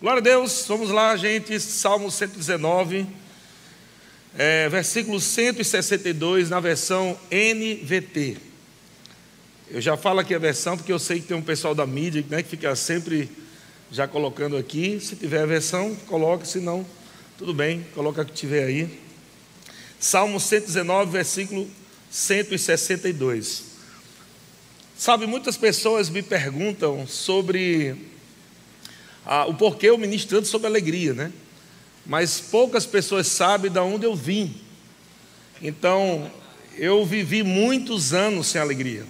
Glória a Deus, vamos lá, gente. Salmo 119, é, versículo 162, na versão NVT. Eu já falo aqui a versão, porque eu sei que tem um pessoal da mídia né, que fica sempre já colocando aqui. Se tiver a versão, coloque, se não, tudo bem, coloca o que tiver aí. Salmo 119, versículo 162. Sabe, muitas pessoas me perguntam sobre ah, o porquê eu ministrando sobre alegria, né? Mas poucas pessoas sabem de onde eu vim. Então, eu vivi muitos anos sem alegria.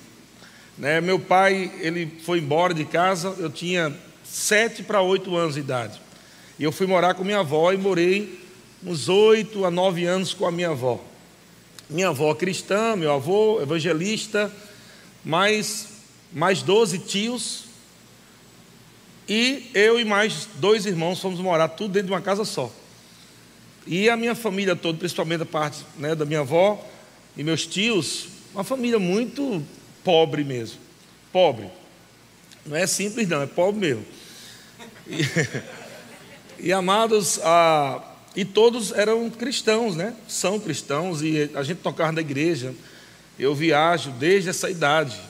Né? Meu pai, ele foi embora de casa, eu tinha sete para oito anos de idade. E eu fui morar com minha avó e morei uns oito a nove anos com a minha avó. Minha avó cristã, meu avô evangelista, mais, mais 12 tios, e eu e mais dois irmãos fomos morar tudo dentro de uma casa só. E a minha família toda, principalmente a parte né, da minha avó e meus tios, uma família muito pobre mesmo. Pobre. Não é simples, não, é pobre mesmo. E, e amados, a, e todos eram cristãos, né? São cristãos, e a gente tocava na igreja. Eu viajo desde essa idade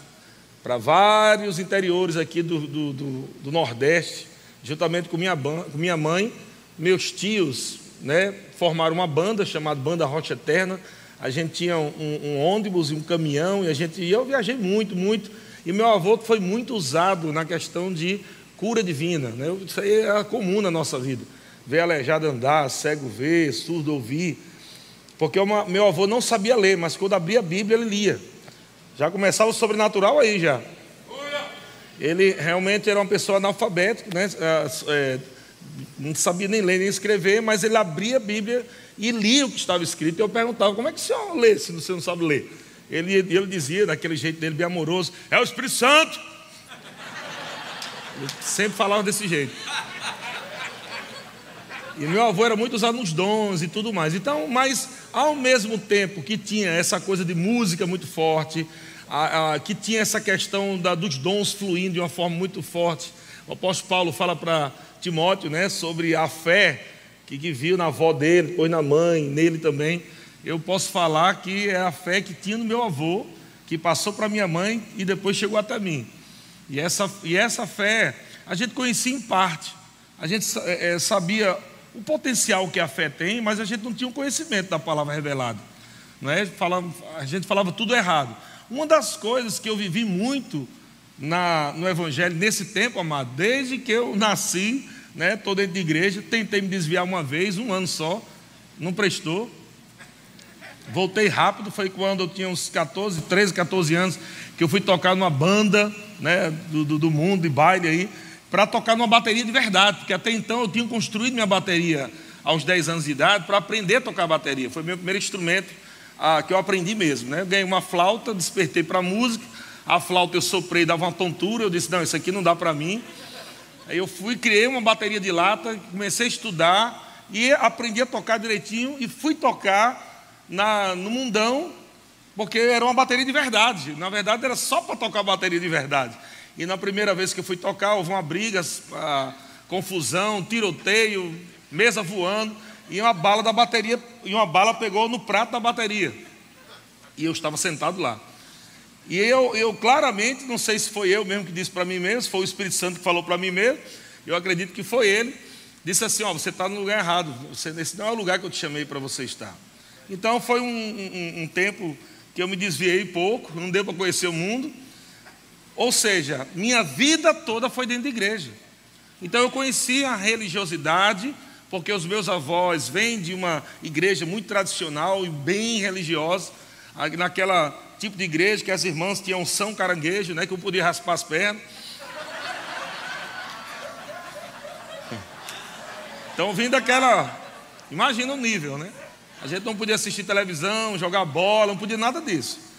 para vários interiores aqui do, do, do, do Nordeste, juntamente com minha, com minha mãe, meus tios, né, formaram uma banda chamada Banda Rocha Eterna. A gente tinha um, um ônibus e um caminhão, e a gente e eu viajei muito, muito. E meu avô foi muito usado na questão de cura divina. Né? Isso aí é comum na nossa vida. Ver aleijado andar, cego ver, surdo ouvir. Porque uma, meu avô não sabia ler, mas quando abria a Bíblia, ele lia. Já começava o sobrenatural aí já. Ele realmente era uma pessoa analfabeta, né? É, é, não sabia nem ler nem escrever, mas ele abria a Bíblia e lia o que estava escrito. E eu perguntava: como é que o senhor lê se você não sabe ler? Ele, ele dizia, daquele jeito dele, bem amoroso: é o Espírito Santo. Ele sempre falava desse jeito. E meu avô era muito usado nos dons e tudo mais. Então, mas ao mesmo tempo que tinha essa coisa de música muito forte, a, a, que tinha essa questão da, dos dons fluindo de uma forma muito forte, o apóstolo Paulo fala para Timóteo né, sobre a fé que, que viu na avó dele, depois na mãe, nele também. Eu posso falar que é a fé que tinha no meu avô, que passou para minha mãe e depois chegou até mim. E essa, e essa fé a gente conhecia em parte. A gente é, sabia o potencial que a fé tem, mas a gente não tinha o conhecimento da palavra revelada. Não é? a gente falava tudo errado. Uma das coisas que eu vivi muito na, no Evangelho nesse tempo, amado, desde que eu nasci, né, estou dentro de igreja, tentei me desviar uma vez, um ano só, não prestou. Voltei rápido, foi quando eu tinha uns 14, 13, 14 anos, que eu fui tocar numa banda né, do, do, do mundo, de baile aí para tocar numa bateria de verdade, porque até então eu tinha construído minha bateria aos 10 anos de idade para aprender a tocar bateria. Foi meu primeiro instrumento ah, que eu aprendi mesmo. Né? Eu ganhei uma flauta, despertei para a música, a flauta eu soprei, dava uma tontura, eu disse, não, isso aqui não dá para mim. Aí eu fui, criei uma bateria de lata, comecei a estudar e aprendi a tocar direitinho e fui tocar na, no mundão, porque era uma bateria de verdade. Na verdade, era só para tocar bateria de verdade. E na primeira vez que eu fui tocar, houve uma briga, uma confusão, tiroteio, mesa voando, e uma bala da bateria, e uma bala pegou no prato da bateria. E eu estava sentado lá. E eu, eu claramente, não sei se foi eu mesmo que disse para mim mesmo, se foi o Espírito Santo que falou para mim mesmo, eu acredito que foi ele, disse assim: Ó, você está no lugar errado, você, esse não é o lugar que eu te chamei para você estar. Então foi um, um, um tempo que eu me desviei pouco, não deu para conhecer o mundo. Ou seja, minha vida toda foi dentro de igreja. Então eu conheci a religiosidade, porque os meus avós vêm de uma igreja muito tradicional e bem religiosa, naquela tipo de igreja que as irmãs tinham São Caranguejo, né, que eu podia raspar as pernas. Então vindo daquela, imagina o nível, né? A gente não podia assistir televisão, jogar bola, não podia nada disso.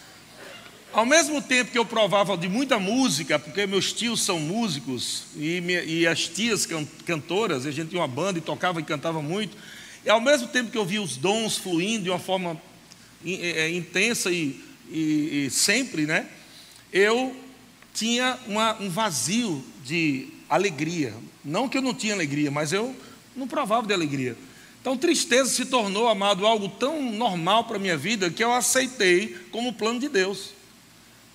Ao mesmo tempo que eu provava de muita música, porque meus tios são músicos e, minha, e as tias can, cantoras, a gente tinha uma banda e tocava e cantava muito, e ao mesmo tempo que eu via os dons fluindo de uma forma é, intensa e, e, e sempre, né? Eu tinha uma, um vazio de alegria. Não que eu não tinha alegria, mas eu não provava de alegria. Então, tristeza se tornou, amado, algo tão normal para a minha vida que eu aceitei como plano de Deus.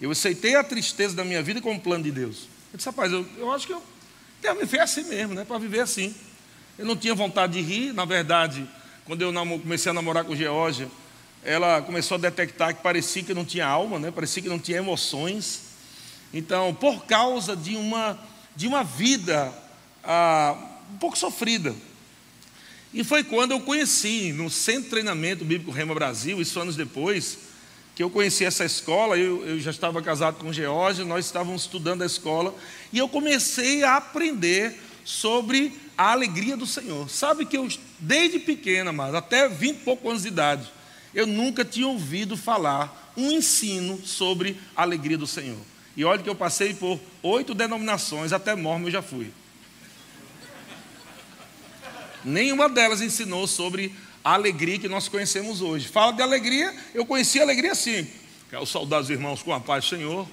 Eu aceitei a tristeza da minha vida como plano de Deus. Eu disse, rapaz, eu, eu acho que eu devo viver assim mesmo, né? Para viver assim. Eu não tinha vontade de rir, na verdade, quando eu comecei a namorar com Geórgia, ela começou a detectar que parecia que não tinha alma, né? parecia que não tinha emoções. Então, por causa de uma, de uma vida ah, um pouco sofrida. E foi quando eu conheci, no Centro de Treinamento Bíblico Rema Brasil, isso anos depois, que eu conheci essa escola, eu, eu já estava casado com Geórgia, nós estávamos estudando a escola, e eu comecei a aprender sobre a alegria do Senhor. Sabe que eu, desde pequena, mas até 20 e poucos anos de idade, eu nunca tinha ouvido falar um ensino sobre a alegria do Senhor. E olha que eu passei por oito denominações, até mormo eu já fui. Nenhuma delas ensinou sobre a alegria que nós conhecemos hoje. Fala de alegria, eu conheci a alegria assim. Quero saudar os irmãos com a paz do Senhor.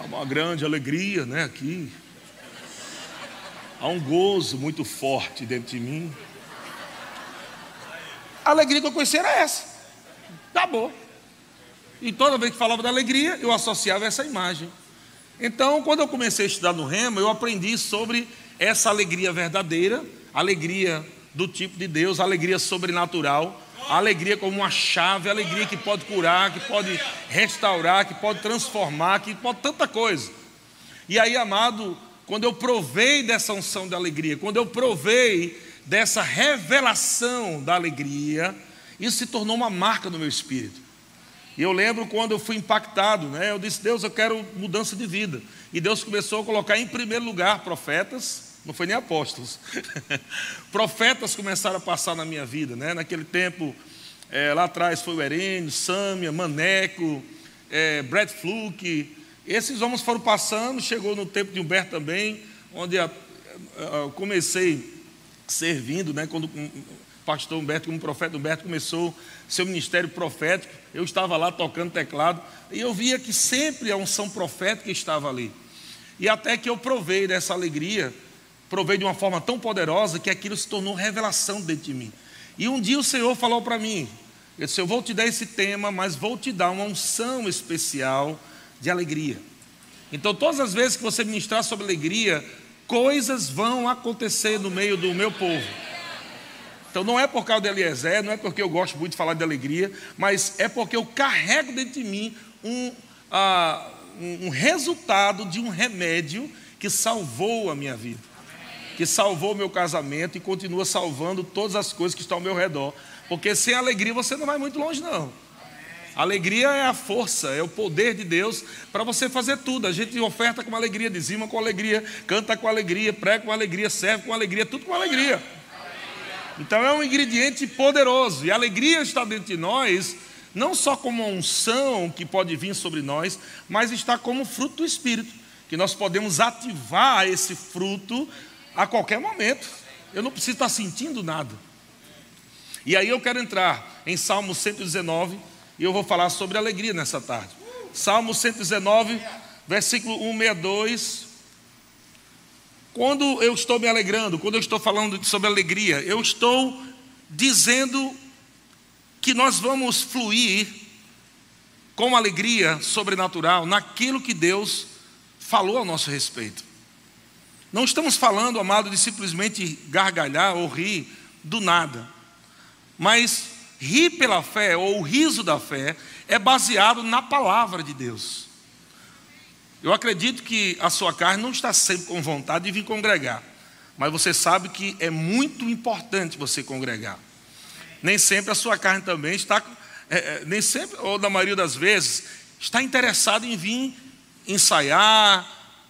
Há uma grande alegria, né, aqui. Há um gozo muito forte dentro de mim. A alegria que eu conheci era essa. Acabou. E toda vez que falava da alegria, eu associava essa imagem. Então, quando eu comecei a estudar no Rema, eu aprendi sobre essa alegria verdadeira alegria do tipo de Deus, alegria sobrenatural, alegria como uma chave, alegria que pode curar, que pode restaurar, que pode transformar, que pode tanta coisa. E aí, amado, quando eu provei dessa unção de alegria, quando eu provei dessa revelação da alegria, isso se tornou uma marca no meu espírito. E eu lembro quando eu fui impactado, né? Eu disse, Deus, eu quero mudança de vida. E Deus começou a colocar em primeiro lugar profetas, não foi nem apóstolos. Profetas começaram a passar na minha vida, né? Naquele tempo, é, lá atrás foi o Herênio, Sâmia, Maneco, é, Brad Fluke. Esses homens foram passando, chegou no tempo de Humberto também, onde a, a, comecei servindo, né? Quando o pastor Humberto, como profeta Humberto, começou seu ministério profético, eu estava lá tocando teclado, e eu via que sempre a unção profética estava ali. E até que eu provei dessa alegria provei de uma forma tão poderosa que aquilo se tornou revelação dentro de mim. E um dia o Senhor falou para mim: Eu disse, eu vou te dar esse tema, mas vou te dar uma unção especial de alegria. Então, todas as vezes que você ministrar sobre alegria, coisas vão acontecer no meio do meu povo. Então, não é por causa de Eliezer, não é porque eu gosto muito de falar de alegria, mas é porque eu carrego dentro de mim um, uh, um resultado de um remédio que salvou a minha vida que salvou meu casamento e continua salvando todas as coisas que estão ao meu redor. Porque sem alegria você não vai muito longe, não. Alegria é a força, é o poder de Deus para você fazer tudo. A gente oferta com alegria, dizima com alegria, canta com alegria, prega com alegria, serve com alegria, tudo com alegria. Então é um ingrediente poderoso. E a alegria está dentro de nós, não só como unção que pode vir sobre nós, mas está como fruto do Espírito, que nós podemos ativar esse fruto a qualquer momento. Eu não preciso estar sentindo nada. E aí eu quero entrar em Salmo 119 e eu vou falar sobre alegria nessa tarde. Salmo 119, versículo 162. Quando eu estou me alegrando, quando eu estou falando sobre alegria, eu estou dizendo que nós vamos fluir com alegria sobrenatural naquilo que Deus falou a nosso respeito. Não estamos falando, amado, de simplesmente gargalhar ou rir do nada. Mas rir pela fé, ou o riso da fé, é baseado na palavra de Deus. Eu acredito que a sua carne não está sempre com vontade de vir congregar, mas você sabe que é muito importante você congregar. Nem sempre a sua carne também está, é, é nem sempre, ou na maioria das vezes, está interessada em vir ensaiar,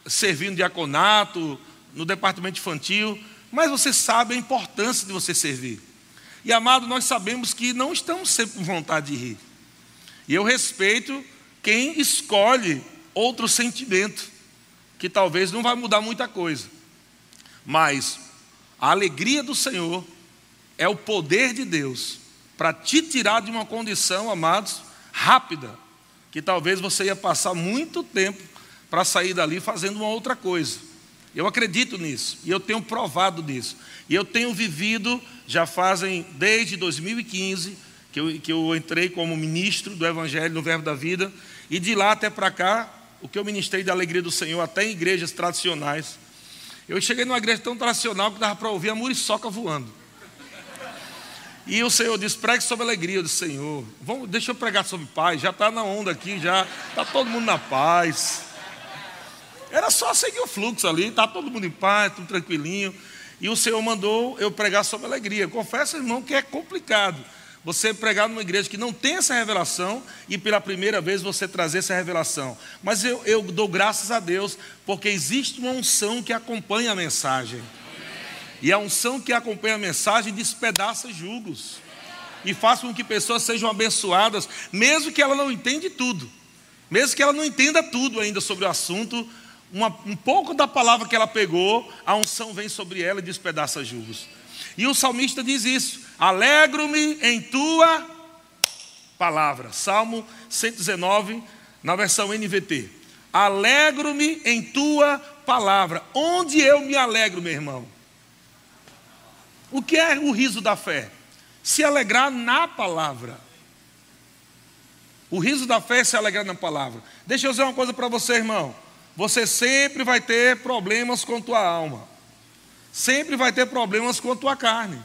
servindo diaconato, no departamento infantil, mas você sabe a importância de você servir. E amado, nós sabemos que não estamos sempre com vontade de rir. E eu respeito quem escolhe outro sentimento, que talvez não vai mudar muita coisa. Mas a alegria do Senhor é o poder de Deus para te tirar de uma condição, amados, rápida, que talvez você ia passar muito tempo para sair dali fazendo uma outra coisa. Eu acredito nisso e eu tenho provado disso. E eu tenho vivido, já fazem desde 2015, que eu, que eu entrei como ministro do Evangelho no Verbo da Vida, e de lá até para cá, o que eu ministrei da alegria do Senhor, até em igrejas tradicionais. Eu cheguei numa igreja tão tradicional que dava para ouvir a muriçoca voando. E o Senhor disse: pregue sobre alegria. Disse: Senhor, vamos, deixa eu pregar sobre paz. Já está na onda aqui, já está todo mundo na paz. Era só seguir o fluxo ali, está todo mundo em paz, tudo tranquilinho. E o Senhor mandou eu pregar sobre alegria. Confesso, irmão, que é complicado você pregar numa igreja que não tem essa revelação e pela primeira vez você trazer essa revelação. Mas eu, eu dou graças a Deus porque existe uma unção que acompanha a mensagem. E a unção que acompanha a mensagem despedaça julgos e faz com que pessoas sejam abençoadas, mesmo que ela não entenda tudo, mesmo que ela não entenda tudo ainda sobre o assunto, uma, um pouco da palavra que ela pegou, a unção vem sobre ela e despedaça julgos. E o salmista diz isso: Alegro-me em tua palavra. Salmo 119, na versão NVT. Alegro-me em tua palavra. Onde eu me alegro, meu irmão? O que é o riso da fé? Se alegrar na palavra. O riso da fé é se alegrar na palavra. Deixa eu dizer uma coisa para você, irmão. Você sempre vai ter problemas com tua alma sempre vai ter problemas com tua carne.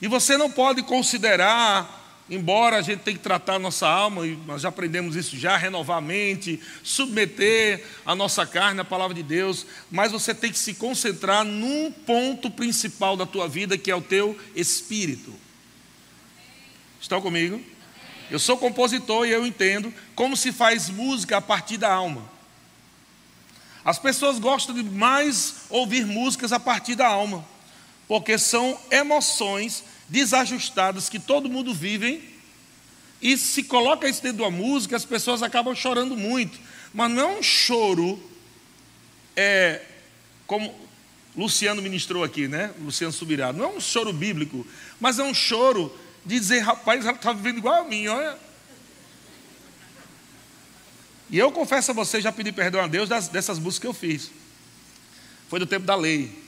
E você não pode considerar, embora a gente tenha que tratar a nossa alma, e nós já aprendemos isso já, renovar a mente, submeter a nossa carne à palavra de Deus, mas você tem que se concentrar num ponto principal da tua vida, que é o teu espírito. Estão comigo? Eu sou compositor e eu entendo como se faz música a partir da alma. As pessoas gostam de mais ouvir músicas a partir da alma, porque são emoções desajustadas que todo mundo vive. E se coloca isso dentro de uma música, as pessoas acabam chorando muito. Mas não é um choro, é, como Luciano ministrou aqui, né? Luciano Subirá. Não é um choro bíblico, mas é um choro de dizer, rapaz, ela está vivendo igual a mim, olha. E eu confesso a você, já pedi perdão a Deus das, dessas músicas que eu fiz. Foi do tempo da lei.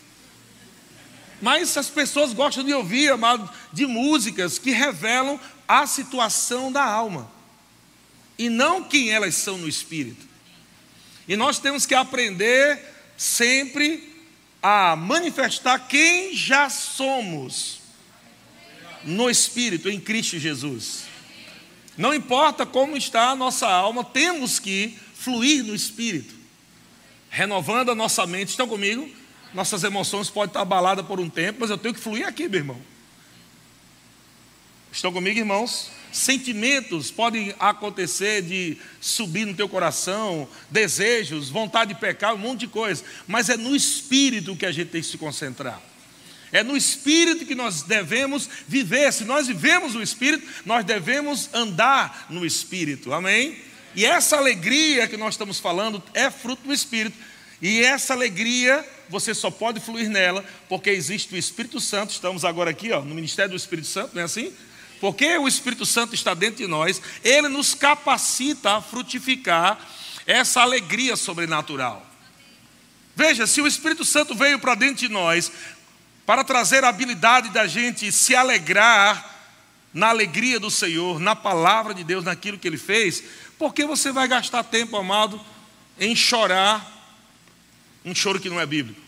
Mas as pessoas gostam de ouvir, amado, de músicas que revelam a situação da alma. E não quem elas são no espírito. E nós temos que aprender sempre a manifestar quem já somos no espírito, em Cristo Jesus. Não importa como está a nossa alma, temos que fluir no Espírito, renovando a nossa mente. Estão comigo? Nossas emoções podem estar abaladas por um tempo, mas eu tenho que fluir aqui, meu irmão. Estão comigo, irmãos? Sentimentos podem acontecer de subir no teu coração, desejos, vontade de pecar, um monte de coisa, mas é no espírito que a gente tem que se concentrar. É no Espírito que nós devemos viver. Se nós vivemos o Espírito, nós devemos andar no Espírito. Amém? E essa alegria que nós estamos falando é fruto do Espírito. E essa alegria, você só pode fluir nela, porque existe o Espírito Santo. Estamos agora aqui ó, no Ministério do Espírito Santo, não é assim? Porque o Espírito Santo está dentro de nós, ele nos capacita a frutificar essa alegria sobrenatural. Veja, se o Espírito Santo veio para dentro de nós, para trazer a habilidade da gente se alegrar na alegria do Senhor, na palavra de Deus, naquilo que Ele fez, porque você vai gastar tempo, amado, em chorar um choro que não é bíblico.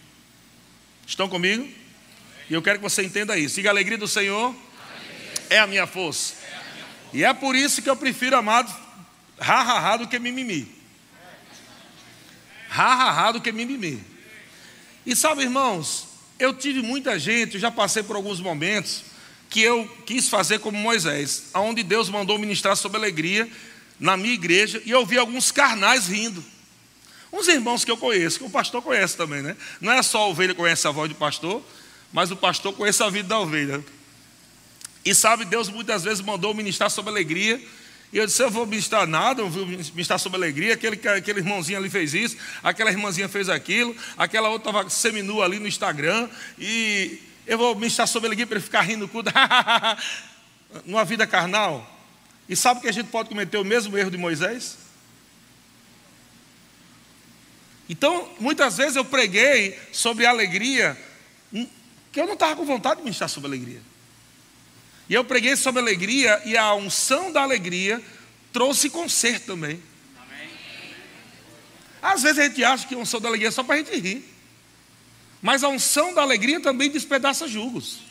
Estão comigo? E eu quero que você entenda isso. Diga a alegria do Senhor é a minha força. E é por isso que eu prefiro, amado, ha, ha, do que mimimi. Ha, ha, ha do que mimimi. E sabe, irmãos, eu tive muita gente, eu já passei por alguns momentos que eu quis fazer como Moisés, aonde Deus mandou ministrar sobre alegria na minha igreja e eu vi alguns carnais rindo. Uns irmãos que eu conheço, que o pastor conhece também, né? Não é só a ovelha conhece a voz do pastor, mas o pastor conhece a vida da ovelha. E sabe, Deus muitas vezes mandou ministrar sobre alegria e eu disse: Eu vou ministrar nada, eu vou ministrar sobre alegria. Aquele, aquele irmãozinho ali fez isso, aquela irmãzinha fez aquilo, aquela outra estava seminua ali no Instagram. E eu vou ministrar sobre alegria para ele ficar rindo tudo. Numa vida carnal. E sabe que a gente pode cometer o mesmo erro de Moisés? Então, muitas vezes eu preguei sobre alegria, hum, que eu não estava com vontade de ministrar sobre alegria. E eu preguei sobre alegria, e a unção da alegria trouxe conserto também. Às vezes a gente acha que a unção da alegria é só para a gente rir. Mas a unção da alegria também despedaça julgos.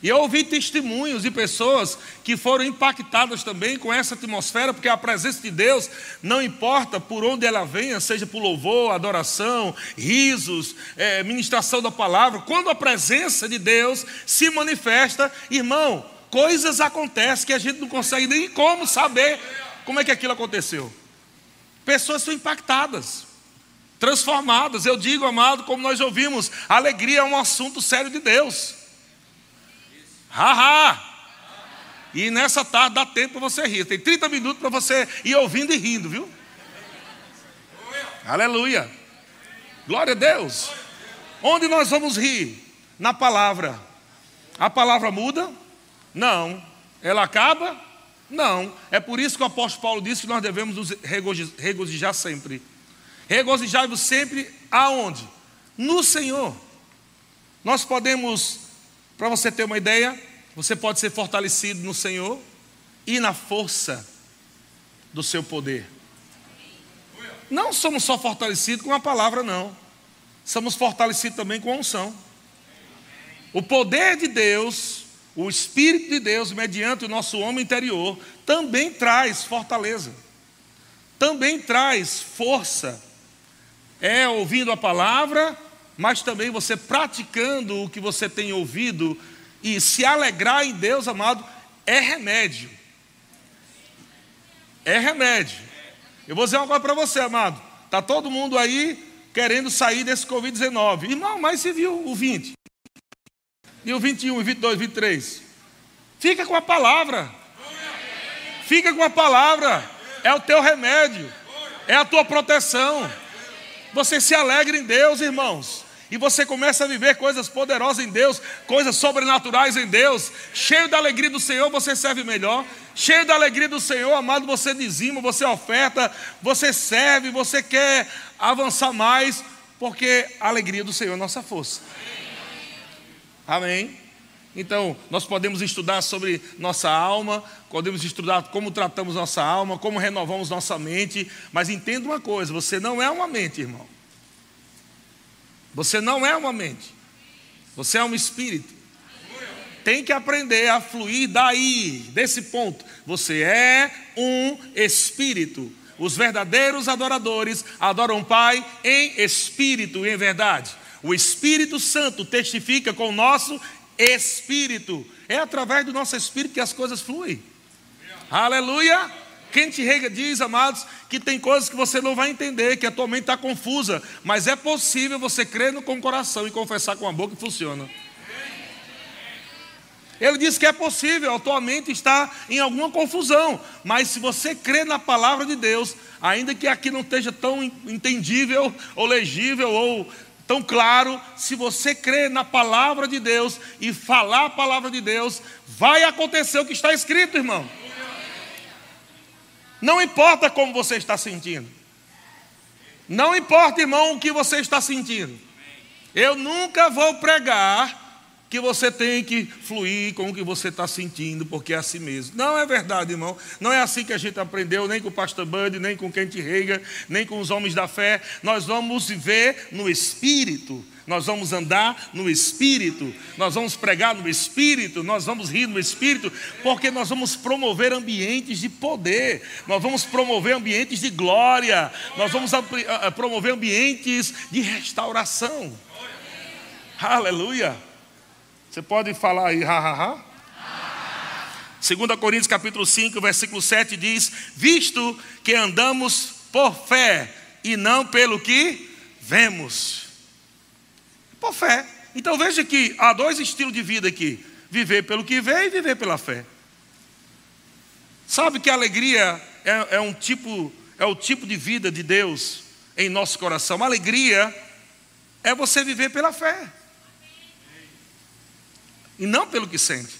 E eu ouvi testemunhos de pessoas que foram impactadas também com essa atmosfera, porque a presença de Deus, não importa por onde ela venha, seja por louvor, adoração, risos, é, ministração da palavra, quando a presença de Deus se manifesta, irmão, coisas acontecem que a gente não consegue nem como saber como é que aquilo aconteceu. Pessoas são impactadas, transformadas. Eu digo, amado, como nós ouvimos, alegria é um assunto sério de Deus. Haha! E nessa tarde dá tempo para você rir. Tem 30 minutos para você ir ouvindo e rindo, viu? Aleluia. Glória a Deus. Onde nós vamos rir? Na palavra. A palavra muda? Não. Ela acaba? Não. É por isso que o apóstolo Paulo disse que nós devemos nos regozijar sempre. Regozijai-vos sempre aonde? No Senhor. Nós podemos para você ter uma ideia, você pode ser fortalecido no Senhor e na força do seu poder. Não somos só fortalecidos com a palavra, não. Somos fortalecidos também com a unção. O poder de Deus, o Espírito de Deus, mediante o nosso homem interior, também traz fortaleza, também traz força. É ouvindo a palavra mas também você praticando o que você tem ouvido e se alegrar em Deus, amado, é remédio. É remédio. Eu vou dizer uma coisa para você, amado. Está todo mundo aí querendo sair desse Covid-19. Irmão, mas você viu o 20? E o 21, 22, 23? Fica com a palavra. Fica com a palavra. É o teu remédio. É a tua proteção. Você se alegra em Deus, irmãos e você começa a viver coisas poderosas em Deus, coisas sobrenaturais em Deus, cheio da alegria do Senhor, você serve melhor. Cheio da alegria do Senhor, amado, você dizima, você oferta, você serve, você quer avançar mais, porque a alegria do Senhor é nossa força. Amém? Então, nós podemos estudar sobre nossa alma, podemos estudar como tratamos nossa alma, como renovamos nossa mente, mas entenda uma coisa: você não é uma mente, irmão. Você não é uma mente, você é um espírito. Tem que aprender a fluir daí, desse ponto. Você é um espírito. Os verdadeiros adoradores adoram o Pai em espírito e em verdade. O Espírito Santo testifica com o nosso espírito. É através do nosso espírito que as coisas fluem. Aleluia! Kent Rega diz, amados, que tem coisas que você não vai entender, que a tua mente está confusa, mas é possível você crer no com o coração e confessar com a boca que funciona. Ele diz que é possível, a tua mente está em alguma confusão, mas se você crê na palavra de Deus, ainda que aqui não esteja tão entendível ou legível ou tão claro, se você crê na palavra de Deus e falar a palavra de Deus, vai acontecer o que está escrito, irmão. Não importa como você está sentindo. Não importa, irmão, o que você está sentindo. Eu nunca vou pregar que você tem que fluir com o que você está sentindo, porque é assim mesmo. Não é verdade, irmão. Não é assim que a gente aprendeu, nem com o pastor Bud, nem com Kent Reagan, nem com os homens da fé. Nós vamos viver no Espírito nós vamos andar no Espírito, nós vamos pregar no Espírito, nós vamos rir no Espírito, porque nós vamos promover ambientes de poder, nós vamos promover ambientes de glória, nós vamos promover ambientes de restauração. Aleluia. Você pode falar aí, ha, ha, ha? 2 Coríntios capítulo 5, versículo 7 diz: Visto que andamos por fé e não pelo que vemos. Por fé. Então veja que há dois estilos de vida aqui: viver pelo que vê e viver pela fé. Sabe que a alegria é, é um tipo, é o tipo de vida de Deus em nosso coração. A alegria é você viver pela fé. E não pelo que sente.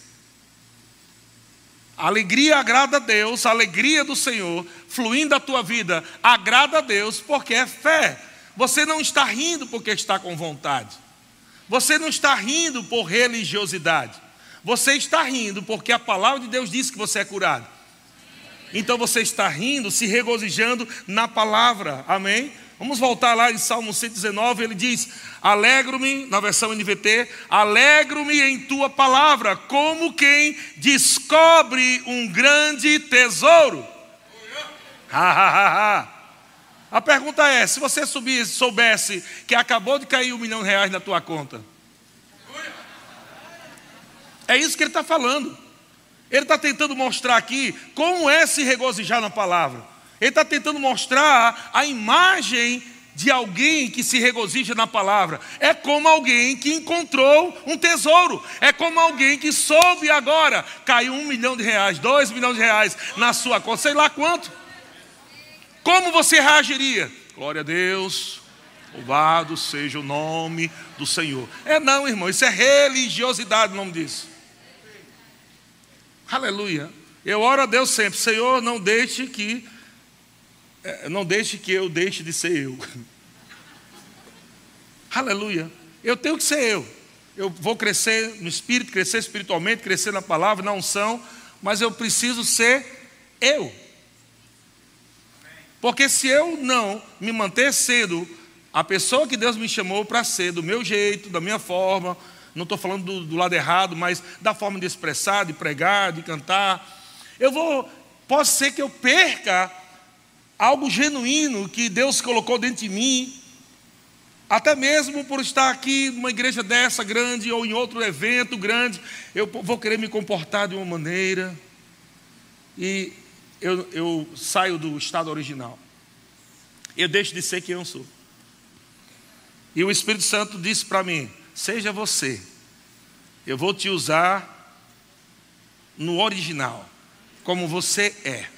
A alegria agrada a Deus, a alegria do Senhor, fluindo da tua vida, agrada a Deus, porque é fé. Você não está rindo porque está com vontade. Você não está rindo por religiosidade. Você está rindo porque a palavra de Deus diz que você é curado. Então você está rindo, se regozijando na palavra. Amém? Vamos voltar lá em Salmo 119, ele diz: Alegro-me, na versão NVT, alegro-me em tua palavra, como quem descobre um grande tesouro. A pergunta é: se você subisse, soubesse que acabou de cair um milhão de reais na tua conta, é isso que ele está falando. Ele está tentando mostrar aqui como é se regozijar na palavra. Ele está tentando mostrar a imagem de alguém que se regozija na palavra. É como alguém que encontrou um tesouro. É como alguém que soube agora. Caiu um milhão de reais, dois milhões de reais na sua conta, sei lá quanto. Como você reagiria? Glória a Deus. Louvado seja o nome do Senhor. É não, irmão, isso é religiosidade o nome disso. Aleluia. Eu oro a Deus sempre, Senhor, não deixe que não deixe que eu deixe de ser eu. Aleluia. Eu tenho que ser eu. Eu vou crescer no espírito, crescer espiritualmente, crescer na palavra, na unção, mas eu preciso ser eu. Porque se eu não me manter sendo a pessoa que Deus me chamou para ser, do meu jeito, da minha forma, não estou falando do, do, lado errado, mas da forma de expressar, de pregar, de cantar. Eu vou, pode ser que eu perca algo genuíno que Deus colocou dentro de mim, até mesmo por estar aqui numa igreja dessa grande ou em outro evento grande, eu vou querer me comportar de uma maneira e eu, eu saio do estado original. Eu deixo de ser quem eu sou. E o Espírito Santo disse para mim: seja você. Eu vou te usar no original, como você é.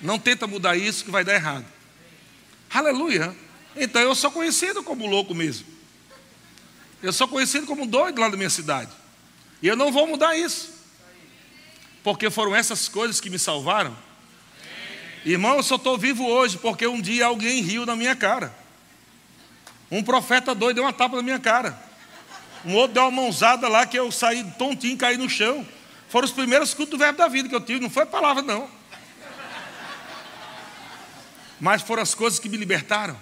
Não tenta mudar isso que vai dar errado. Aleluia. Então eu sou conhecido como louco mesmo. Eu sou conhecido como doido lá da minha cidade. E eu não vou mudar isso. Porque foram essas coisas que me salvaram. Irmão, eu só estou vivo hoje porque um dia alguém riu na minha cara. Um profeta doido deu uma tapa na minha cara. Um outro deu uma mãozada lá que eu saí tontinho, caí no chão. Foram os primeiros cultos do verbo da vida que eu tive, não foi palavra, não. Mas foram as coisas que me libertaram.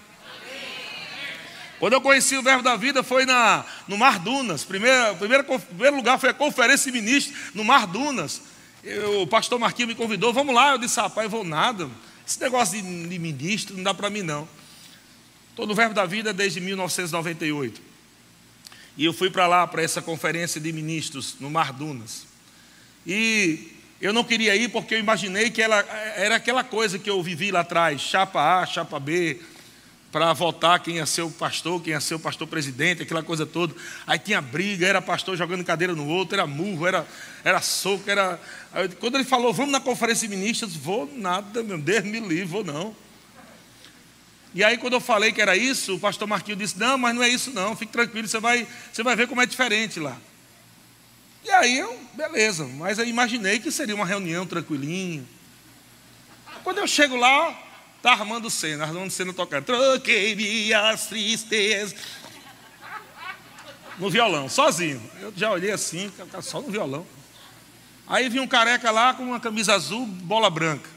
Quando eu conheci o verbo da vida foi na, no Mar Dunas. Primeiro, primeiro, primeiro lugar foi a conferência de ministros no Mar Dunas. Eu, o pastor Marquinhos me convidou, vamos lá. Eu disse, rapaz, vou nada. Esse negócio de, de ministro não dá para mim, não. Estou no Verbo da Vida desde 1998. E eu fui para lá, para essa conferência de ministros no Mar Dunas. E eu não queria ir porque eu imaginei que ela, era aquela coisa que eu vivi lá atrás: chapa A, chapa B, para votar quem ia ser o pastor, quem ia ser o pastor presidente, aquela coisa toda. Aí tinha briga, era pastor jogando cadeira no outro, era murro, era, era soco, era. Quando ele falou, vamos na conferência de ministros, vou nada, meu Deus me livre, vou não. E aí, quando eu falei que era isso, o pastor Marquinhos disse: Não, mas não é isso, não, fique tranquilo, você vai, você vai ver como é diferente lá. E aí eu, beleza, mas eu imaginei que seria uma reunião tranquilinha. Quando eu chego lá, tá Armando Senna, Armando Senna tocando, troquei minhas tristezas. No violão, sozinho. Eu já olhei assim, só no violão. Aí vi um careca lá com uma camisa azul, bola branca.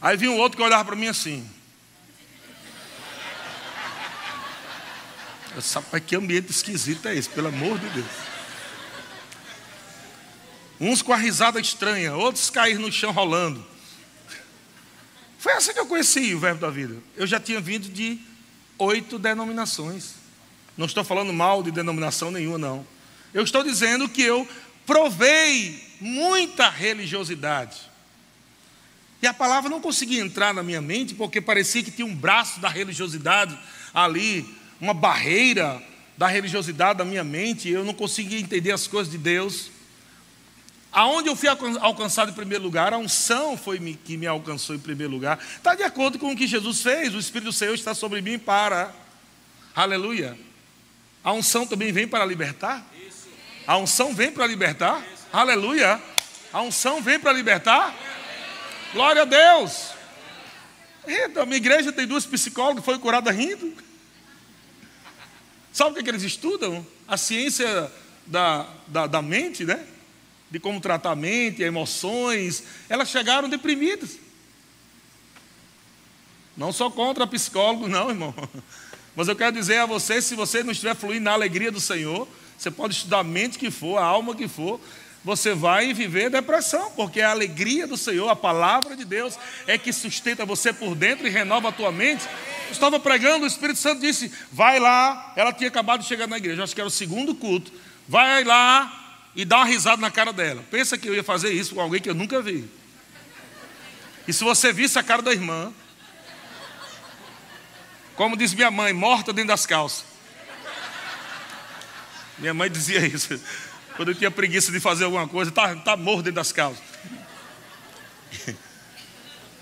Aí vinha um outro que olhava para mim assim. Eu rapaz, que ambiente esquisito é esse, pelo amor de Deus. Uns com a risada estranha, outros caíram no chão rolando. Foi assim que eu conheci o Verbo da Vida. Eu já tinha vindo de oito denominações. Não estou falando mal de denominação nenhuma, não. Eu estou dizendo que eu provei muita religiosidade. E a palavra não conseguia entrar na minha mente, porque parecia que tinha um braço da religiosidade ali, uma barreira da religiosidade da minha mente, eu não conseguia entender as coisas de Deus. Aonde eu fui alcançado em primeiro lugar, a unção foi que me alcançou em primeiro lugar. Está de acordo com o que Jesus fez, o Espírito do Senhor está sobre mim para. Aleluia. A unção também vem para libertar? A unção vem para libertar? Aleluia. A unção vem para libertar? Glória a Deus. A minha igreja tem duas psicólogas, foi curada rindo. Sabe o que, é que eles estudam? A ciência da, da, da mente, né? De como tratar a mente, emoções. Elas chegaram deprimidas. Não sou contra psicólogo, não, irmão. Mas eu quero dizer a você: se você não estiver fluindo na alegria do Senhor, você pode estudar a mente que for, a alma que for, você vai viver depressão, porque a alegria do Senhor, a palavra de Deus, é que sustenta você por dentro e renova a tua mente. Eu estava pregando, o Espírito Santo disse: vai lá. Ela tinha acabado de chegar na igreja, acho que era o segundo culto. Vai lá e dá uma risada na cara dela. Pensa que eu ia fazer isso com alguém que eu nunca vi. E se você visse a cara da irmã, como diz minha mãe, morta dentro das calças. Minha mãe dizia isso. Quando eu tinha preguiça de fazer alguma coisa, tá, tá morto dentro das calças.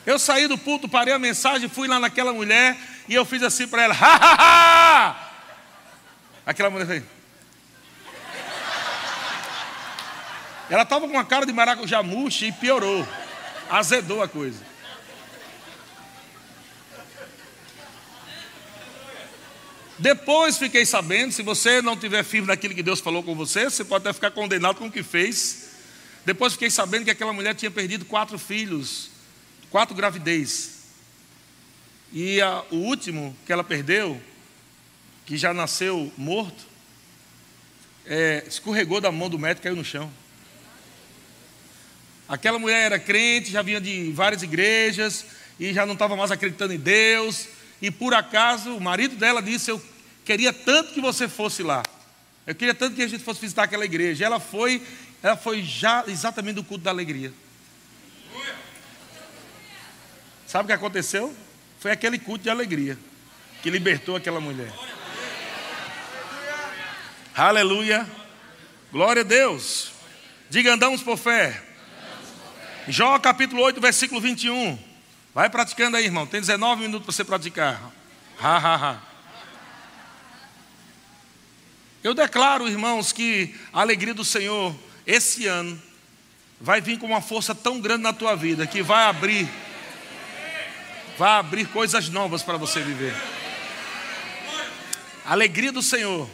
Eu saí do culto, parei a mensagem, fui lá naquela mulher e eu fiz assim para ela, ha, ha, ha! Aquela mulher fez. Ela estava com uma cara de maracujá murcha e piorou. Azedou a coisa. Depois fiquei sabendo, se você não tiver firme naquilo que Deus falou com você, você pode até ficar condenado com o que fez. Depois fiquei sabendo que aquela mulher tinha perdido quatro filhos, quatro gravidez. E a, o último que ela perdeu, que já nasceu morto, é, escorregou da mão do médico e caiu no chão. Aquela mulher era crente, já vinha de várias igrejas e já não estava mais acreditando em Deus e por acaso o marido dela disse: Eu queria tanto que você fosse lá. Eu queria tanto que a gente fosse visitar aquela igreja. Ela foi, ela foi já exatamente do culto da alegria. Sabe o que aconteceu? Foi aquele culto de alegria que libertou aquela mulher. Aleluia. Glória a Deus. Diga andamos por fé. Jó capítulo 8, versículo 21. Vai praticando aí, irmão. Tem 19 minutos para você praticar. Ha, ha, ha. Eu declaro, irmãos, que a alegria do Senhor esse ano vai vir com uma força tão grande na tua vida que vai abrir vai abrir coisas novas para você viver. Alegria do Senhor,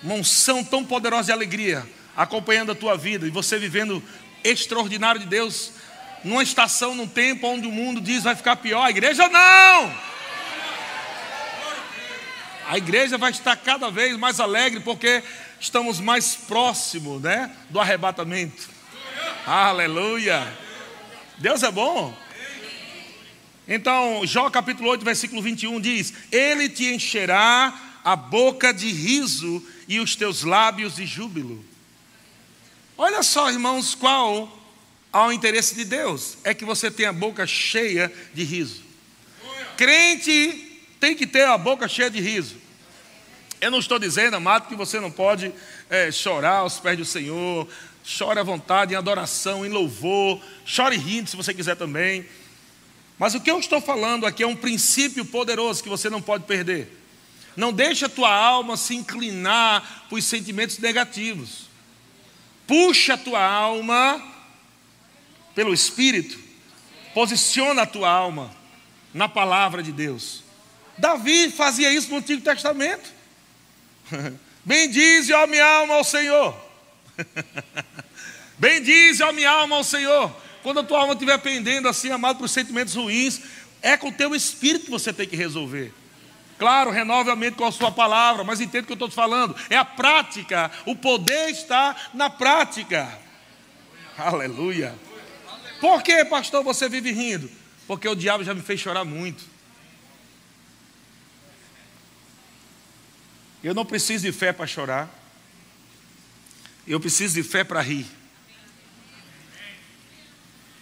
uma unção tão poderosa de alegria acompanhando a tua vida e você vivendo extraordinário de Deus numa estação, num tempo onde o mundo diz vai ficar pior, a igreja não! A igreja vai estar cada vez mais alegre porque estamos mais próximos né, do arrebatamento. Aleluia! Deus é bom. Então, Jó capítulo 8, versículo 21 diz: Ele te encherá a boca de riso e os teus lábios de júbilo. Olha só, irmãos, qual ao interesse de Deus é que você tenha a boca cheia de riso. Crente tem que ter a boca cheia de riso. Eu não estou dizendo, amado, que você não pode é, chorar aos pés do Senhor, chore à vontade em adoração, em louvor, chore rindo se você quiser também. Mas o que eu estou falando aqui é um princípio poderoso que você não pode perder. Não deixe a tua alma se inclinar para os sentimentos negativos. Puxa a tua alma pelo Espírito, posiciona a tua alma na palavra de Deus. Davi fazia isso no Antigo Testamento. Bendize, ó minha alma, ao Senhor. Bendize, ó minha alma, ao Senhor. Quando a tua alma estiver pendendo assim, amado, por sentimentos ruins, é com o teu espírito que você tem que resolver. Claro, renove a mente com a sua palavra, mas entende o que eu estou te falando. É a prática. O poder está na prática. Aleluia. Por que, pastor, você vive rindo? Porque o diabo já me fez chorar muito. Eu não preciso de fé para chorar. Eu preciso de fé para rir.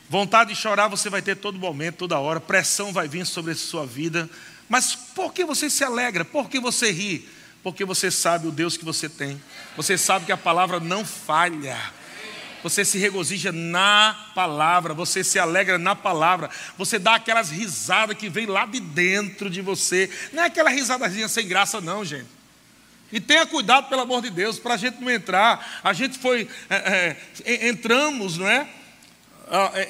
Vontade de chorar você vai ter todo momento, toda hora. Pressão vai vir sobre a sua vida. Mas por que você se alegra? Por que você ri? Porque você sabe o Deus que você tem. Você sabe que a palavra não falha você se regozija na palavra, você se alegra na palavra, você dá aquelas risadas que vem lá de dentro de você, não é aquela risadazinha sem graça, não, gente. E tenha cuidado, pelo amor de Deus, para a gente não entrar. A gente foi, é, é, entramos, não é?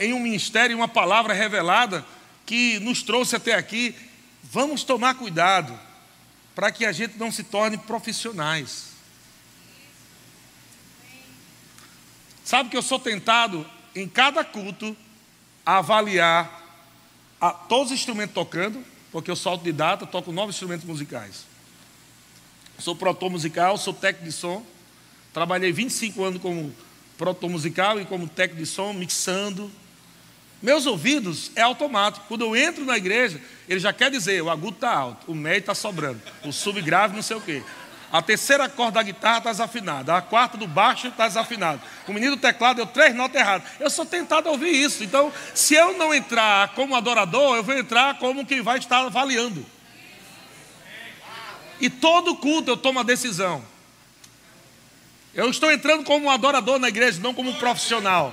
Em um ministério, uma palavra revelada, que nos trouxe até aqui, vamos tomar cuidado para que a gente não se torne profissionais. Sabe que eu sou tentado em cada culto a avaliar a, todos os instrumentos tocando, porque eu sou autodidata, toco nove instrumentos musicais. Sou produtor musical, sou técnico de som. Trabalhei 25 anos como produtor musical e como técnico de som, mixando. Meus ouvidos é automático. Quando eu entro na igreja, ele já quer dizer: o agudo está alto, o médio está sobrando, o subgrave não sei o quê. A terceira corda da guitarra está desafinada, a quarta do baixo está desafinada. O menino do teclado deu três notas erradas. Eu sou tentado a ouvir isso. Então, se eu não entrar como adorador, eu vou entrar como quem vai estar avaliando. E todo culto eu tomo a decisão. Eu estou entrando como um adorador na igreja, não como um profissional.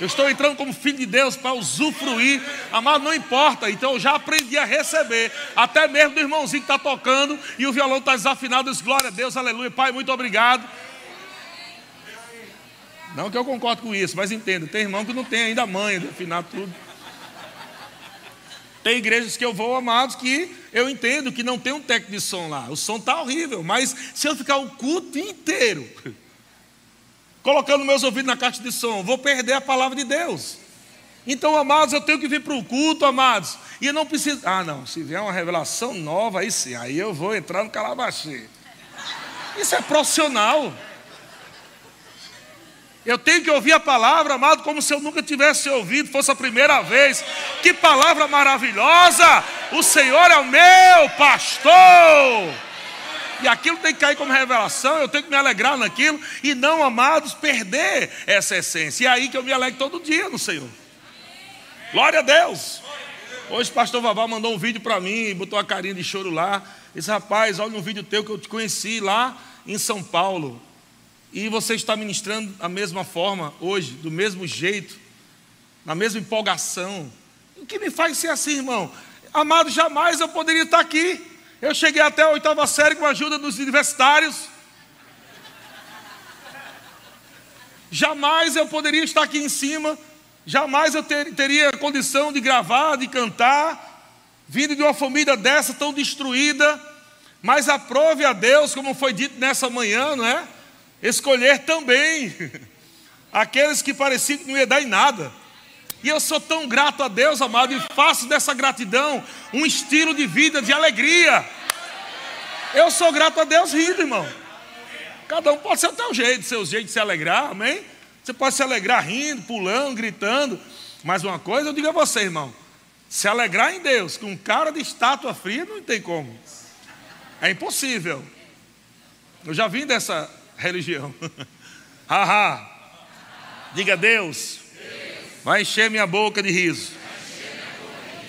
Eu estou entrando como filho de Deus para usufruir. Amado, não importa. Então eu já aprendi a receber. Até mesmo do irmãozinho que está tocando e o violão está desafinado. Eu disse, glória a Deus, aleluia. Pai, muito obrigado. Não que eu concordo com isso, mas entenda, tem irmão que não tem ainda mãe de afinar tudo. Tem igrejas que eu vou, amados, que eu entendo que não tem um técnico de som lá. O som está horrível, mas se eu ficar o culto inteiro colocando meus ouvidos na caixa de som, vou perder a palavra de Deus. Então, amados, eu tenho que vir para o culto, amados, e eu não preciso. Ah, não, se vier uma revelação nova, aí sim, aí eu vou entrar no calabachê. Isso é profissional. Eu tenho que ouvir a palavra, amado, como se eu nunca tivesse ouvido, fosse a primeira vez. Que palavra maravilhosa! O Senhor é o meu pastor e aquilo tem que cair como revelação, eu tenho que me alegrar naquilo, e não, amados, perder essa essência. E é aí que eu me alegro todo dia no Senhor. Glória a Deus. Hoje o pastor Vavá mandou um vídeo para mim, botou a carinha de choro lá. Disse, rapaz, olha um vídeo teu que eu te conheci lá em São Paulo. E você está ministrando da mesma forma hoje, do mesmo jeito, na mesma empolgação. O que me faz ser assim, irmão? Amado, jamais eu poderia estar aqui. Eu cheguei até a oitava série com a ajuda dos universitários. Jamais eu poderia estar aqui em cima, jamais eu ter, teria condição de gravar, de cantar, vindo de uma família dessa tão destruída. Mas aprove a Deus, como foi dito nessa manhã, não é? Escolher também aqueles que pareciam que não ia dar em nada. E eu sou tão grato a Deus, amado, e faço dessa gratidão um estilo de vida de alegria. Eu sou grato a Deus rindo, irmão. Cada um pode ser o teu jeito, seu jeito de se alegrar, amém? Você pode se alegrar rindo, pulando, gritando. Mas uma coisa eu digo a você, irmão: se alegrar em Deus com um cara de estátua fria, não tem como. É impossível. Eu já vim dessa religião. Haha. Diga Deus, vai encher minha boca de riso.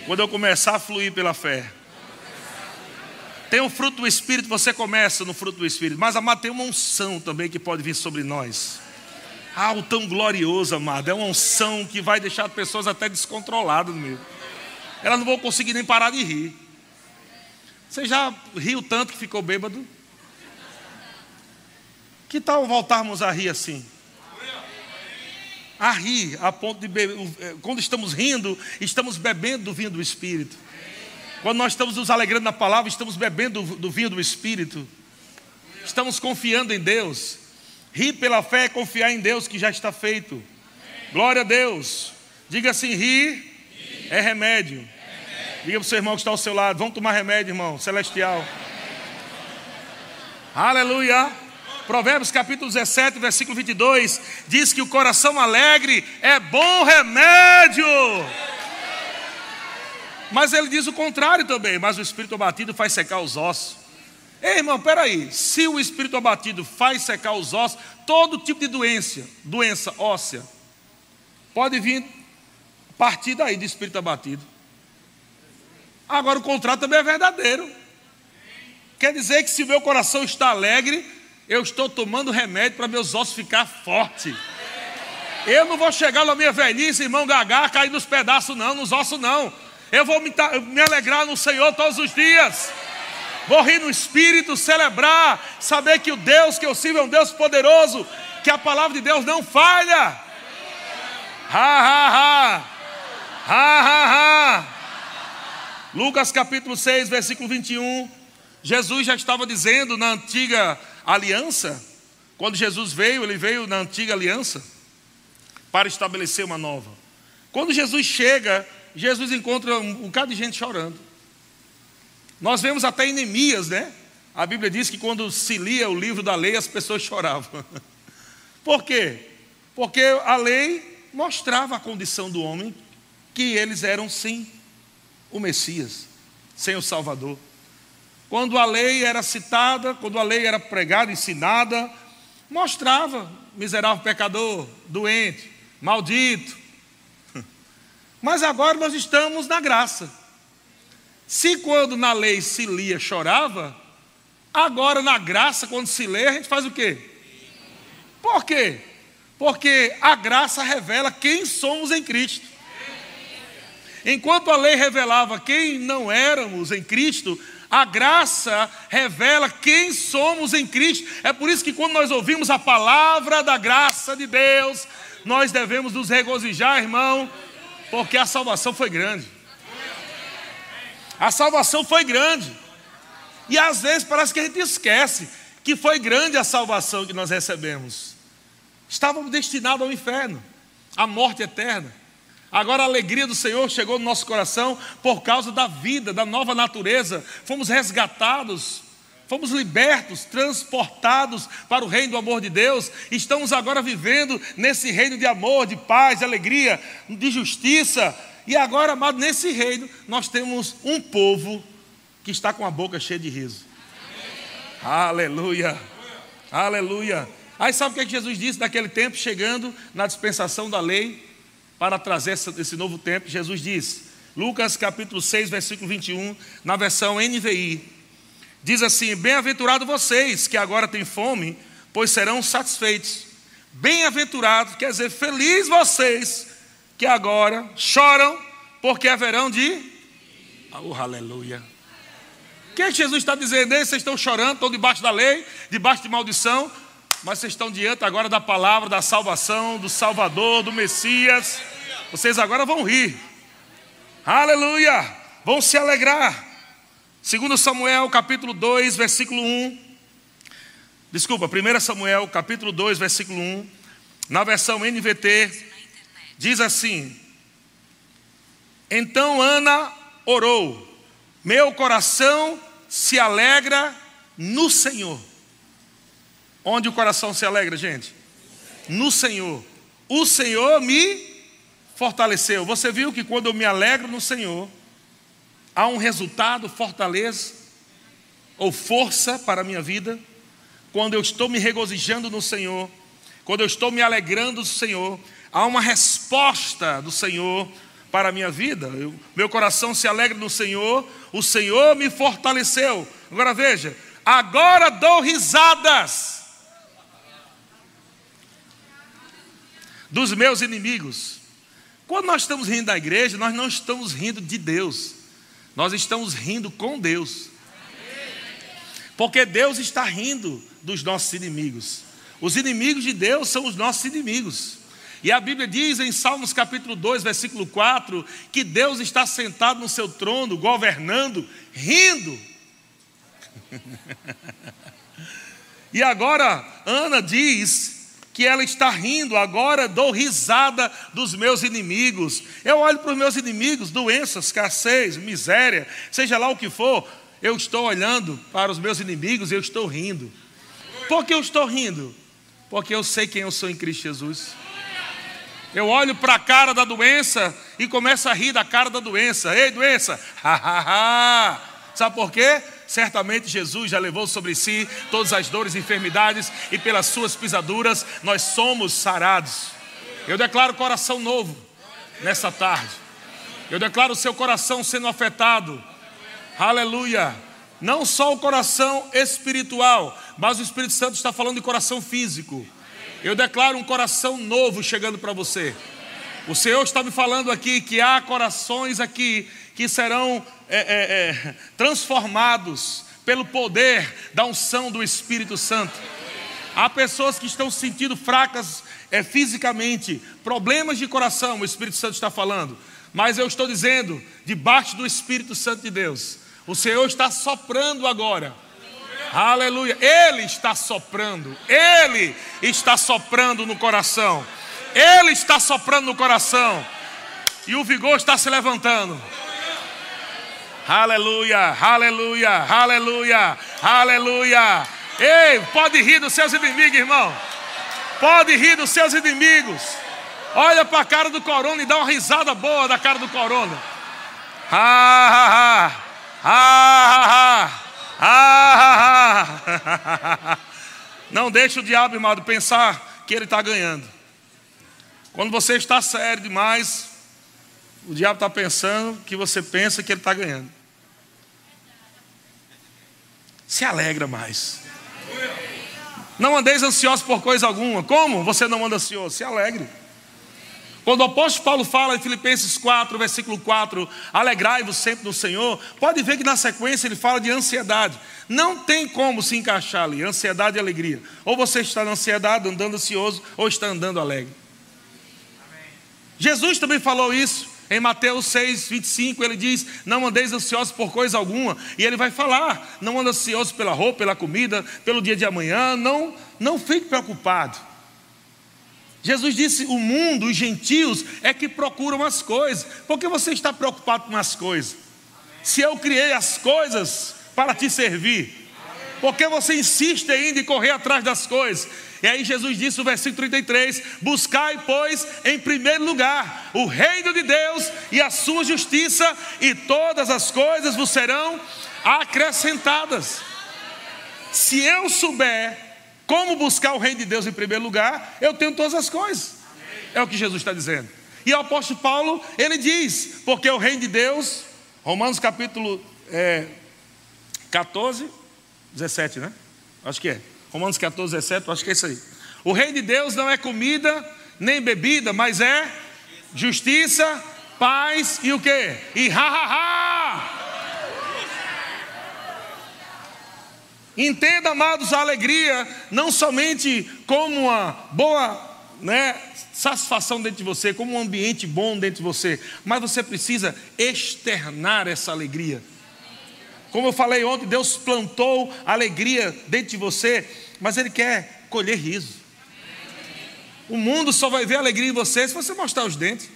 Quando eu começar a fluir pela fé. Tem o fruto do Espírito, você começa no fruto do Espírito. Mas, amado, tem uma unção também que pode vir sobre nós. Ah, o tão glorioso, amado. É uma unção que vai deixar pessoas até descontroladas mesmo. Elas não vão conseguir nem parar de rir. Você já riu tanto que ficou bêbado? Que tal voltarmos a rir assim? A rir, a ponto de beber. Eh, quando estamos rindo, estamos bebendo do vinho do Espírito. Quando nós estamos nos alegrando na palavra, estamos bebendo do vinho do Espírito. Estamos confiando em Deus. Rir pela fé é confiar em Deus que já está feito. Glória a Deus. Diga assim: rir é remédio. Diga para o seu irmão que está ao seu lado: vamos tomar remédio, irmão, celestial. Aleluia. Provérbios capítulo 17, versículo 22 diz que o coração alegre é bom remédio. Mas ele diz o contrário também, mas o espírito abatido faz secar os ossos. Ei, irmão, peraí. Se o espírito abatido faz secar os ossos, todo tipo de doença, doença óssea, pode vir a partir daí de espírito abatido. Agora o contrário também é verdadeiro. Quer dizer que se o meu coração está alegre, eu estou tomando remédio para meus ossos ficar fortes. Eu não vou chegar na minha velhice, irmão gagar, cair nos pedaços, não, nos ossos não. Eu vou me, me alegrar no Senhor todos os dias. Vou rir no espírito, celebrar, saber que o Deus que eu sirvo é um Deus poderoso, que a palavra de Deus não falha. Ha, ha, ha. Ha, ha, ha. Lucas capítulo 6, versículo 21. Jesus já estava dizendo na antiga aliança, quando Jesus veio, ele veio na antiga aliança para estabelecer uma nova. Quando Jesus chega, Jesus encontra um bocado de gente chorando. Nós vemos até em Neemias, né? A Bíblia diz que quando se lia o livro da lei, as pessoas choravam. Por quê? Porque a lei mostrava a condição do homem, que eles eram sim o Messias, sem o Salvador. Quando a lei era citada, quando a lei era pregada, ensinada, mostrava miserável pecador, doente, maldito. Mas agora nós estamos na graça. Se quando na lei se lia chorava, agora na graça, quando se lê, a gente faz o quê? Por quê? Porque a graça revela quem somos em Cristo. Enquanto a lei revelava quem não éramos em Cristo, a graça revela quem somos em Cristo. É por isso que quando nós ouvimos a palavra da graça de Deus, nós devemos nos regozijar, irmão, porque a salvação foi grande. A salvação foi grande. E às vezes parece que a gente esquece que foi grande a salvação que nós recebemos. Estávamos destinados ao inferno, à morte eterna. Agora a alegria do Senhor chegou no nosso coração por causa da vida, da nova natureza. Fomos resgatados, fomos libertos, transportados para o reino do amor de Deus. Estamos agora vivendo nesse reino de amor, de paz, de alegria, de justiça. E agora, amado, nesse reino nós temos um povo que está com a boca cheia de riso. Aleluia! Aleluia! Aí sabe o que, é que Jesus disse naquele tempo, chegando na dispensação da lei? Para trazer esse novo tempo, Jesus diz, Lucas capítulo 6, versículo 21, na versão NVI, diz assim: Bem-aventurado vocês que agora têm fome, pois serão satisfeitos. Bem-aventurados, quer dizer, feliz vocês que agora choram, porque haverão de. Oh, aleluia. O que, é que Jesus está dizendo aí? Vocês estão chorando, estão debaixo da lei, debaixo de maldição, mas vocês estão diante agora da palavra da salvação, do Salvador, do Messias. Vocês agora vão rir. Aleluia! Vão se alegrar. Segundo Samuel, capítulo 2, versículo 1. Desculpa, 1 Samuel, capítulo 2, versículo 1. Na versão NVT, diz assim: Então Ana orou, meu coração se alegra no Senhor. Onde o coração se alegra, gente? No Senhor. O Senhor me fortaleceu. Você viu que quando eu me alegro no Senhor, há um resultado, fortaleza ou força para a minha vida. Quando eu estou me regozijando no Senhor, quando eu estou me alegrando no Senhor, há uma resposta do Senhor para a minha vida. Eu, meu coração se alegra no Senhor, o Senhor me fortaleceu. Agora veja, agora dou risadas dos meus inimigos. Quando nós estamos rindo da igreja, nós não estamos rindo de Deus, nós estamos rindo com Deus. Porque Deus está rindo dos nossos inimigos. Os inimigos de Deus são os nossos inimigos. E a Bíblia diz em Salmos capítulo 2, versículo 4, que Deus está sentado no seu trono, governando, rindo. e agora, Ana diz que ela está rindo, agora dou risada dos meus inimigos. Eu olho para os meus inimigos, doenças, escassez, miséria, seja lá o que for, eu estou olhando para os meus inimigos e eu estou rindo. Por que eu estou rindo? Porque eu sei quem eu sou em Cristo Jesus. Eu olho para a cara da doença e começo a rir da cara da doença. Ei, doença! Sabe por quê? Certamente Jesus já levou sobre si todas as dores e enfermidades, e pelas suas pisaduras nós somos sarados. Eu declaro coração novo nessa tarde. Eu declaro o seu coração sendo afetado. Aleluia. Não só o coração espiritual, mas o Espírito Santo está falando de coração físico. Eu declaro um coração novo chegando para você. O Senhor está me falando aqui que há corações aqui que serão é, é, é, transformados pelo poder da unção do Espírito Santo. Há pessoas que estão se sentindo fracas é, fisicamente, problemas de coração, o Espírito Santo está falando. Mas eu estou dizendo, debaixo do Espírito Santo de Deus, o Senhor está soprando agora. Aleluia. Ele está soprando. Ele está soprando no coração. Ele está soprando no coração. E o vigor está se levantando. Aleluia, aleluia, aleluia, aleluia. Ei, pode rir dos seus inimigos, irmão. Pode rir dos seus inimigos. Olha para a cara do corona e dá uma risada boa da cara do corona. Ah, ah, ah, ah, Não deixe o diabo, irmão, pensar que ele está ganhando. Quando você está sério demais, o diabo está pensando que você pensa que ele está ganhando. Se alegra mais. Não andeis ansiosos por coisa alguma. Como você não anda ansioso? Se alegre. Quando o apóstolo Paulo fala em Filipenses 4, versículo 4, alegrai-vos sempre no Senhor, pode ver que na sequência ele fala de ansiedade. Não tem como se encaixar ali, ansiedade e alegria. Ou você está na ansiedade, andando ansioso, ou está andando alegre. Jesus também falou isso. Em Mateus 6, 25, ele diz: Não andeis ansiosos por coisa alguma. E ele vai falar: Não ande ansioso pela roupa, pela comida, pelo dia de amanhã. Não, não fique preocupado. Jesus disse: O mundo, os gentios, é que procuram as coisas. Por que você está preocupado com as coisas? Se eu criei as coisas para te servir, por que você insiste ainda em correr atrás das coisas? E aí Jesus disse no versículo 33: Buscai, pois, em primeiro lugar o reino de Deus e a sua justiça, e todas as coisas vos serão acrescentadas. Se eu souber como buscar o reino de Deus em primeiro lugar, eu tenho todas as coisas. É o que Jesus está dizendo. E o apóstolo Paulo, ele diz, porque o reino de Deus, Romanos capítulo é, 14, 17, né? Acho que é. Romanos 14, 17, acho que é isso aí. O reino de Deus não é comida nem bebida, mas é justiça, paz e o que? E ha, ha, ha! Entenda, amados, a alegria não somente como uma boa né, satisfação dentro de você, como um ambiente bom dentro de você, mas você precisa externar essa alegria. Como eu falei ontem, Deus plantou alegria dentro de você, mas Ele quer colher riso. O mundo só vai ver alegria em você se você mostrar os dentes.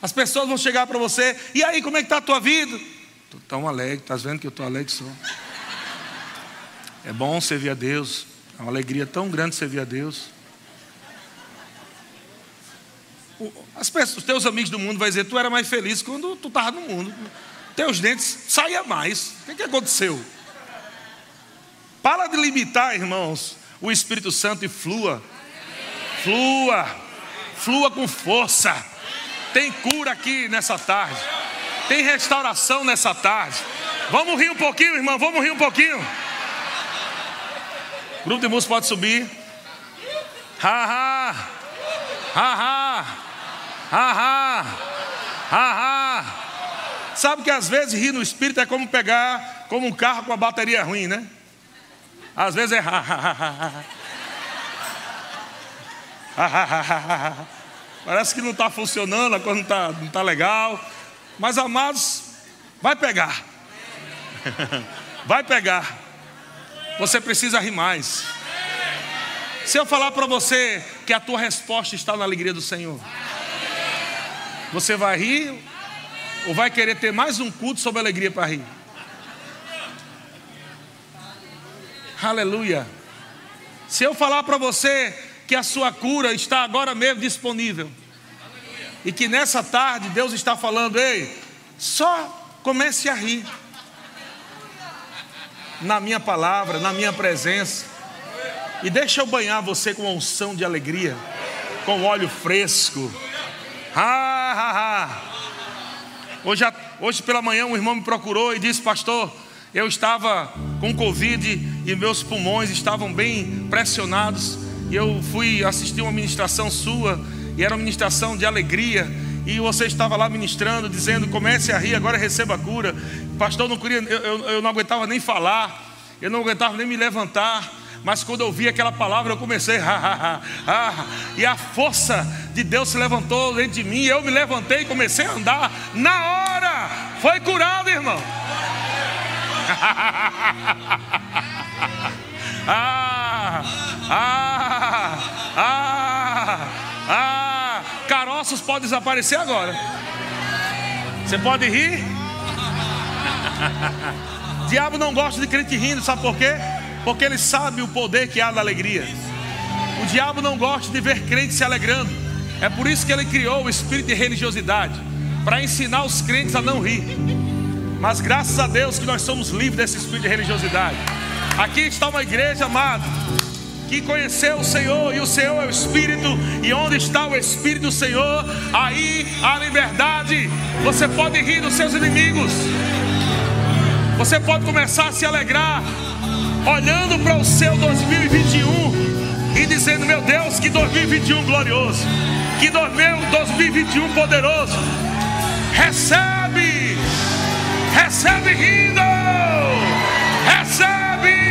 As pessoas vão chegar para você, e aí, como é que está a tua vida? Estou tão alegre, estás vendo que eu estou alegre só. É bom servir a Deus, é uma alegria tão grande servir a Deus. As pessoas, os teus amigos do mundo vão dizer, tu era mais feliz quando tu estava no mundo teus dentes saia mais. O que, que aconteceu? Para de limitar, irmãos, o Espírito Santo e flua. Flua. Flua com força. Tem cura aqui nessa tarde. Tem restauração nessa tarde. Vamos rir um pouquinho, irmão. Vamos rir um pouquinho. O grupo de música pode subir. Ha ha. Ha ha. Ha ha. Sabe que às vezes rir no espírito é como pegar como um carro com a bateria ruim, né? Às vezes é Parece que não está funcionando, a coisa não está não tá legal. Mas amados, vai pegar. vai pegar. Você precisa rir mais. Se eu falar para você que a tua resposta está na alegria do Senhor, você vai rir ou vai querer ter mais um culto sobre alegria para rir? Aleluia. Se eu falar para você que a sua cura está agora mesmo disponível, e que nessa tarde Deus está falando, ei, só comece a rir, na minha palavra, na minha presença, e deixa eu banhar você com unção de alegria, com óleo fresco. Ha, ha, ha. Hoje, hoje pela manhã um irmão me procurou e disse, pastor, eu estava com Covid e meus pulmões estavam bem pressionados. E eu fui assistir uma ministração sua, e era uma ministração de alegria. E você estava lá ministrando, dizendo: comece a rir, agora receba a cura. Pastor, não, queria, eu, eu, eu não aguentava nem falar, eu não aguentava nem me levantar. Mas quando eu vi aquela palavra, eu comecei, ah, ah, e a força de Deus se levantou dentro de mim, eu me levantei e comecei a andar. Na hora, foi curado, irmão. ah, ah, ah, ah, caroços podem desaparecer agora. Você pode rir? Diabo não gosta de crente rindo, sabe por quê? Porque ele sabe o poder que há da alegria. O diabo não gosta de ver crentes se alegrando. É por isso que ele criou o espírito de religiosidade para ensinar os crentes a não rir. Mas graças a Deus que nós somos livres desse espírito de religiosidade. Aqui está uma igreja amada que conheceu o Senhor e o Senhor é o Espírito, e onde está o Espírito do Senhor, aí há liberdade. Você pode rir dos seus inimigos, você pode começar a se alegrar, olhando para o seu 2021 e dizendo: Meu Deus, que 2021 glorioso, que 2021 poderoso. Recebe, recebe rindo, recebe,